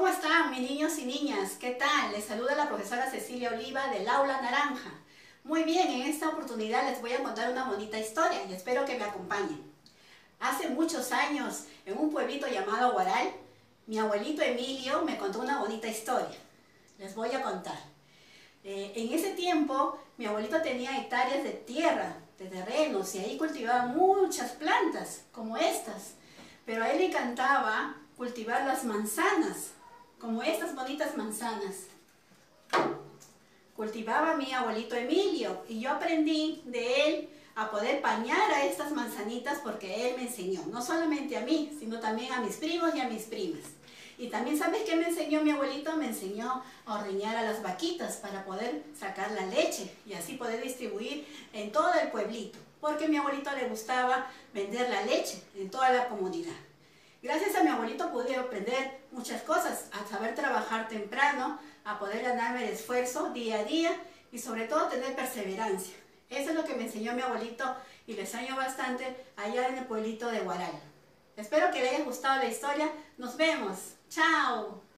¿Cómo están mis niños y niñas? ¿Qué tal? Les saluda la profesora Cecilia Oliva del Aula Naranja. Muy bien, en esta oportunidad les voy a contar una bonita historia y espero que me acompañen. Hace muchos años, en un pueblito llamado Guaral, mi abuelito Emilio me contó una bonita historia. Les voy a contar. Eh, en ese tiempo, mi abuelito tenía hectáreas de tierra, de terrenos, y ahí cultivaba muchas plantas, como estas. Pero a él le encantaba cultivar las manzanas, como estas bonitas manzanas. Cultivaba mi abuelito Emilio y yo aprendí de él a poder pañar a estas manzanitas porque él me enseñó, no solamente a mí, sino también a mis primos y a mis primas. Y también, ¿sabes qué me enseñó mi abuelito? Me enseñó a ordeñar a las vaquitas para poder sacar la leche y así poder distribuir en todo el pueblito. Porque mi abuelito le gustaba vender la leche en toda la comunidad. Gracias a mi abuelito pude aprender muchas cosas, temprano, a poder ganarme el esfuerzo día a día y sobre todo tener perseverancia. Eso es lo que me enseñó mi abuelito y le enseño bastante allá en el pueblito de Guaral. Espero que les haya gustado la historia. Nos vemos. Chao.